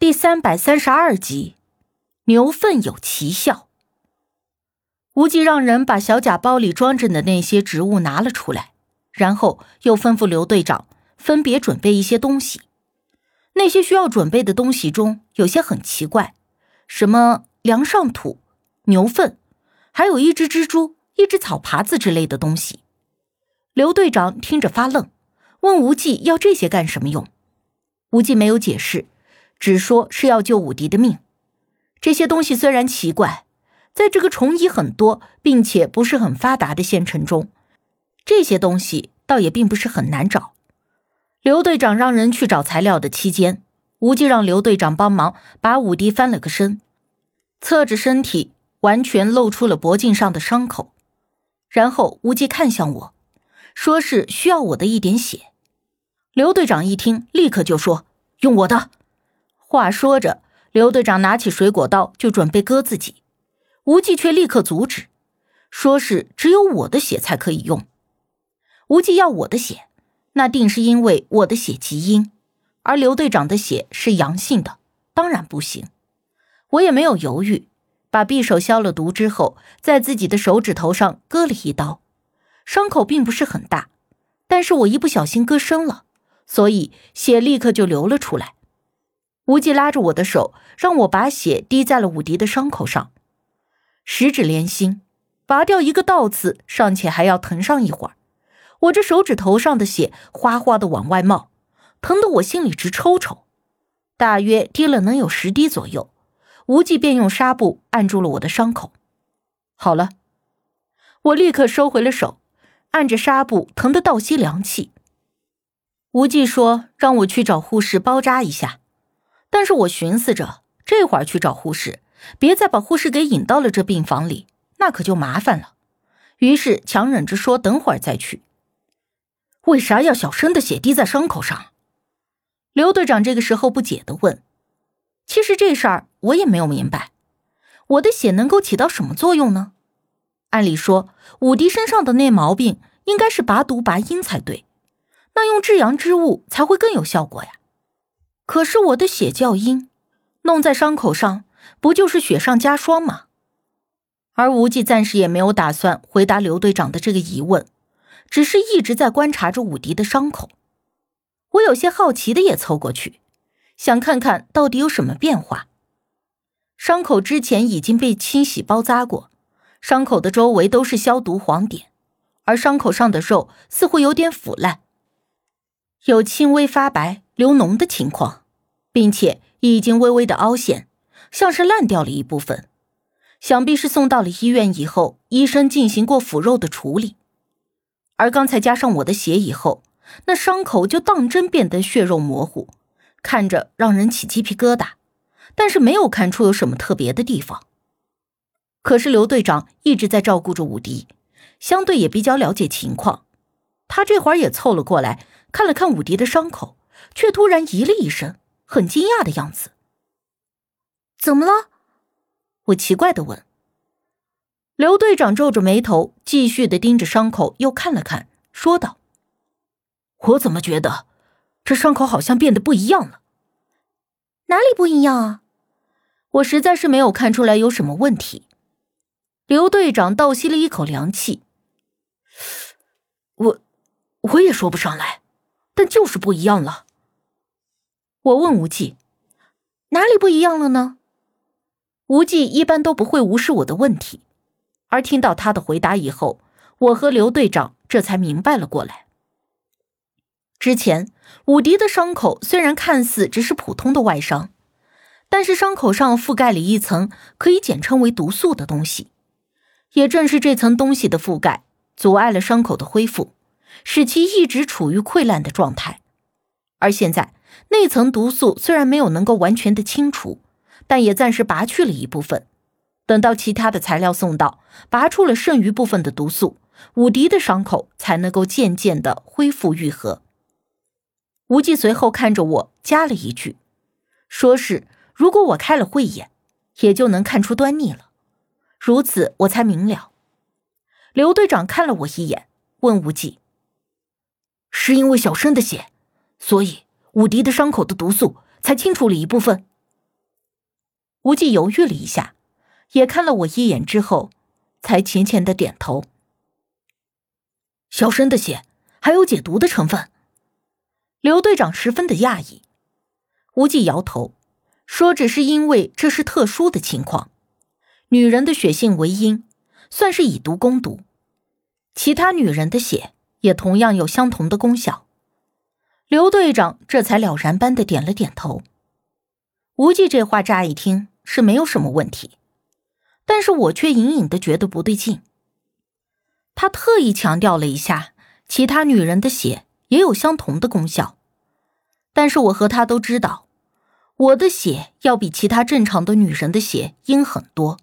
第三百三十二集，牛粪有奇效。无忌让人把小假包里装着的那些植物拿了出来，然后又吩咐刘队长分别准备一些东西。那些需要准备的东西中，有些很奇怪，什么梁上土、牛粪，还有一只蜘蛛、一只草耙子之类的东西。刘队长听着发愣，问无忌要这些干什么用。无忌没有解释。只说是要救武迪的命，这些东西虽然奇怪，在这个虫蚁很多并且不是很发达的县城中，这些东西倒也并不是很难找。刘队长让人去找材料的期间，无忌让刘队长帮忙把武迪翻了个身，侧着身体，完全露出了脖颈上的伤口。然后无忌看向我，说是需要我的一点血。刘队长一听，立刻就说：“用我的。”话说着，刘队长拿起水果刀就准备割自己，无忌却立刻阻止，说是只有我的血才可以用。无忌要我的血，那定是因为我的血极阴，而刘队长的血是阳性的，当然不行。我也没有犹豫，把匕首消了毒之后，在自己的手指头上割了一刀，伤口并不是很大，但是我一不小心割深了，所以血立刻就流了出来。无忌拉着我的手，让我把血滴在了武迪的伤口上。十指连心，拔掉一个倒刺，尚且还要疼上一会儿。我这手指头上的血哗哗的往外冒，疼得我心里直抽抽。大约滴了能有十滴左右，无忌便用纱布按住了我的伤口。好了，我立刻收回了手，按着纱布，疼得倒吸凉气。无忌说：“让我去找护士包扎一下。”但是我寻思着，这会儿去找护士，别再把护士给引到了这病房里，那可就麻烦了。于是强忍着说等会儿再去。为啥要小声的血滴在伤口上？刘队长这个时候不解的问。其实这事儿我也没有明白，我的血能够起到什么作用呢？按理说，武迪身上的那毛病应该是拔毒拔阴才对，那用至阳之物才会更有效果呀。可是我的血较阴，弄在伤口上，不就是雪上加霜吗？而无忌暂时也没有打算回答刘队长的这个疑问，只是一直在观察着武迪的伤口。我有些好奇的也凑过去，想看看到底有什么变化。伤口之前已经被清洗包扎过，伤口的周围都是消毒黄点，而伤口上的肉似乎有点腐烂，有轻微发白。流脓的情况，并且已经微微的凹陷，像是烂掉了一部分，想必是送到了医院以后，医生进行过腐肉的处理。而刚才加上我的血以后，那伤口就当真变得血肉模糊，看着让人起鸡皮疙瘩，但是没有看出有什么特别的地方。可是刘队长一直在照顾着武迪，相对也比较了解情况，他这会儿也凑了过来，看了看武迪的伤口。却突然咦了一声，很惊讶的样子。怎么了？我奇怪的问。刘队长皱着眉头，继续的盯着伤口，又看了看，说道：“我怎么觉得这伤口好像变得不一样了？哪里不一样啊？我实在是没有看出来有什么问题。”刘队长倒吸了一口凉气：“我，我也说不上来，但就是不一样了。”我问无忌：“哪里不一样了呢？”无忌一般都不会无视我的问题，而听到他的回答以后，我和刘队长这才明白了过来。之前武迪的伤口虽然看似只是普通的外伤，但是伤口上覆盖了一层可以简称为毒素的东西，也正是这层东西的覆盖，阻碍了伤口的恢复，使其一直处于溃烂的状态，而现在。那层毒素虽然没有能够完全的清除，但也暂时拔去了一部分。等到其他的材料送到，拔出了剩余部分的毒素，武迪的伤口才能够渐渐的恢复愈合。无忌随后看着我，加了一句，说是如果我开了慧眼，也就能看出端倪了。如此，我才明了。刘队长看了我一眼，问无忌：“是因为小生的血，所以？”武迪的伤口的毒素才清除了一部分，无忌犹豫了一下，也看了我一眼之后，才浅浅的点头。小申的血还有解毒的成分。刘队长十分的讶异，无忌摇头说：“只是因为这是特殊的情况，女人的血性为阴，算是以毒攻毒。其他女人的血也同样有相同的功效。”刘队长这才了然般的点了点头。无忌这话乍一听是没有什么问题，但是我却隐隐的觉得不对劲。他特意强调了一下，其他女人的血。也有相同的功效，但是我和他都知道，我的血要比其他正常的女人的血阴很多，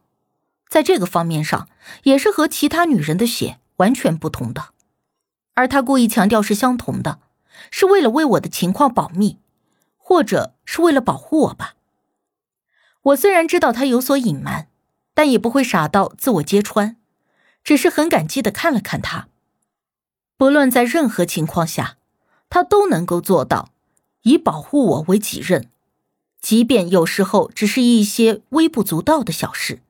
在这个方面上也是和其他女人的血完全不同的。而他故意强调是相同的，是为了为我的情况保密，或者是为了保护我吧。我虽然知道他有所隐瞒，但也不会傻到自我揭穿，只是很感激的看了看他。不论在任何情况下，他都能够做到以保护我为己任，即便有时候只是一些微不足道的小事。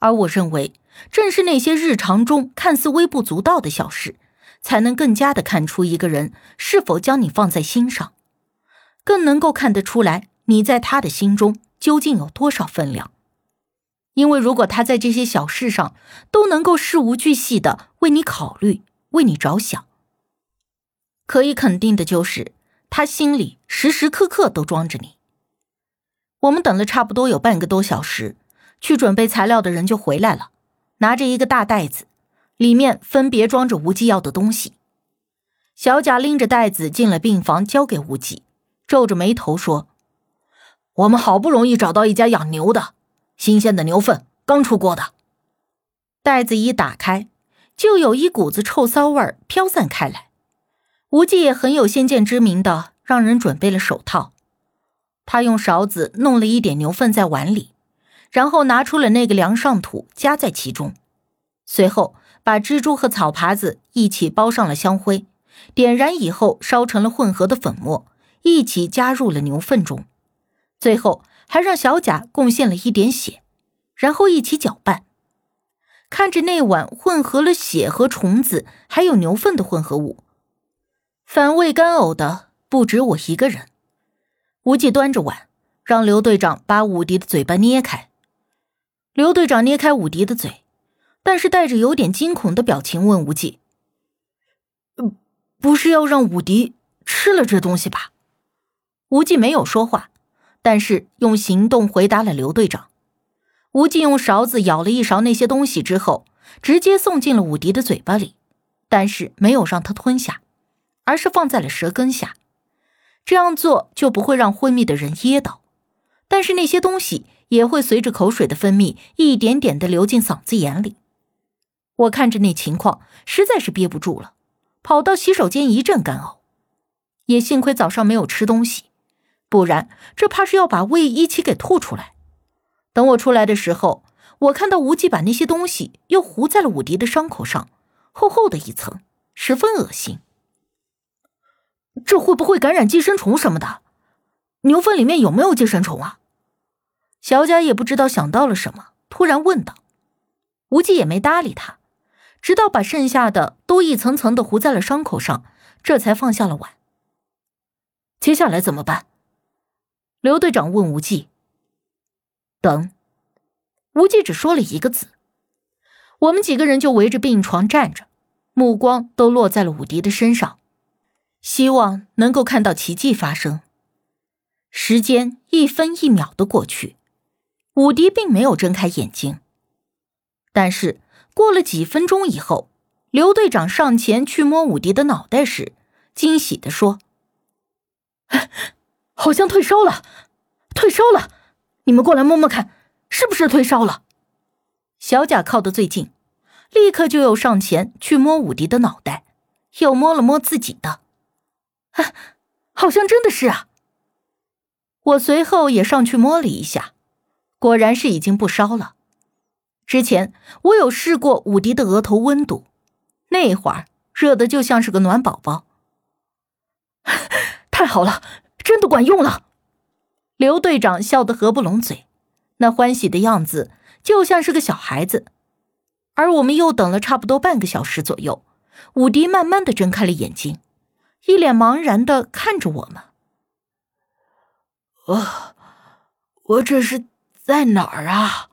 而我认为，正是那些日常中看似微不足道的小事，才能更加的看出一个人是否将你放在心上，更能够看得出来你在他的心中究竟有多少分量。因为如果他在这些小事上都能够事无巨细的为你考虑。为你着想，可以肯定的就是，他心里时时刻刻都装着你。我们等了差不多有半个多小时，去准备材料的人就回来了，拿着一个大袋子，里面分别装着无忌要的东西。小贾拎着袋子进了病房，交给无忌，皱着眉头说：“我们好不容易找到一家养牛的，新鲜的牛粪，刚出锅的。”袋子一打开。就有一股子臭骚味儿飘散开来，无忌也很有先见之明的让人准备了手套。他用勺子弄了一点牛粪在碗里，然后拿出了那个梁上土夹在其中，随后把蜘蛛和草耙子一起包上了香灰，点燃以后烧成了混合的粉末，一起加入了牛粪中，最后还让小贾贡献了一点血，然后一起搅拌。看着那碗混合了血和虫子还有牛粪的混合物，反胃干呕的不止我一个人。无忌端着碗，让刘队长把武迪的嘴巴捏开。刘队长捏开武迪的嘴，但是带着有点惊恐的表情问无忌：“不是要让武迪吃了这东西吧？”无忌没有说话，但是用行动回答了刘队长。无忌用勺子舀了一勺那些东西之后，直接送进了武迪的嘴巴里，但是没有让他吞下，而是放在了舌根下。这样做就不会让昏迷的人噎到，但是那些东西也会随着口水的分泌，一点点的流进嗓子眼里。我看着那情况，实在是憋不住了，跑到洗手间一阵干呕。也幸亏早上没有吃东西，不然这怕是要把胃一起给吐出来。等我出来的时候，我看到无忌把那些东西又糊在了武迪的伤口上，厚厚的一层，十分恶心。这会不会感染寄生虫什么的？牛粪里面有没有寄生虫啊？小贾也不知道想到了什么，突然问道。无忌也没搭理他，直到把剩下的都一层层的糊在了伤口上，这才放下了碗。接下来怎么办？刘队长问无忌。等，无忌只说了一个字。我们几个人就围着病床站着，目光都落在了武迪的身上，希望能够看到奇迹发生。时间一分一秒的过去，武迪并没有睁开眼睛。但是过了几分钟以后，刘队长上前去摸武迪的脑袋时，惊喜的说：“好像退烧了，退烧了。”你们过来摸摸看，是不是退烧了？小贾靠得最近，立刻就又上前去摸武迪的脑袋，又摸了摸自己的，啊，好像真的是啊。我随后也上去摸了一下，果然是已经不烧了。之前我有试过武迪的额头温度，那会儿热的就像是个暖宝宝。太好了，真的管用了。刘队长笑得合不拢嘴，那欢喜的样子就像是个小孩子。而我们又等了差不多半个小时左右，武迪慢慢的睁开了眼睛，一脸茫然的看着我们。我，我这是在哪儿啊？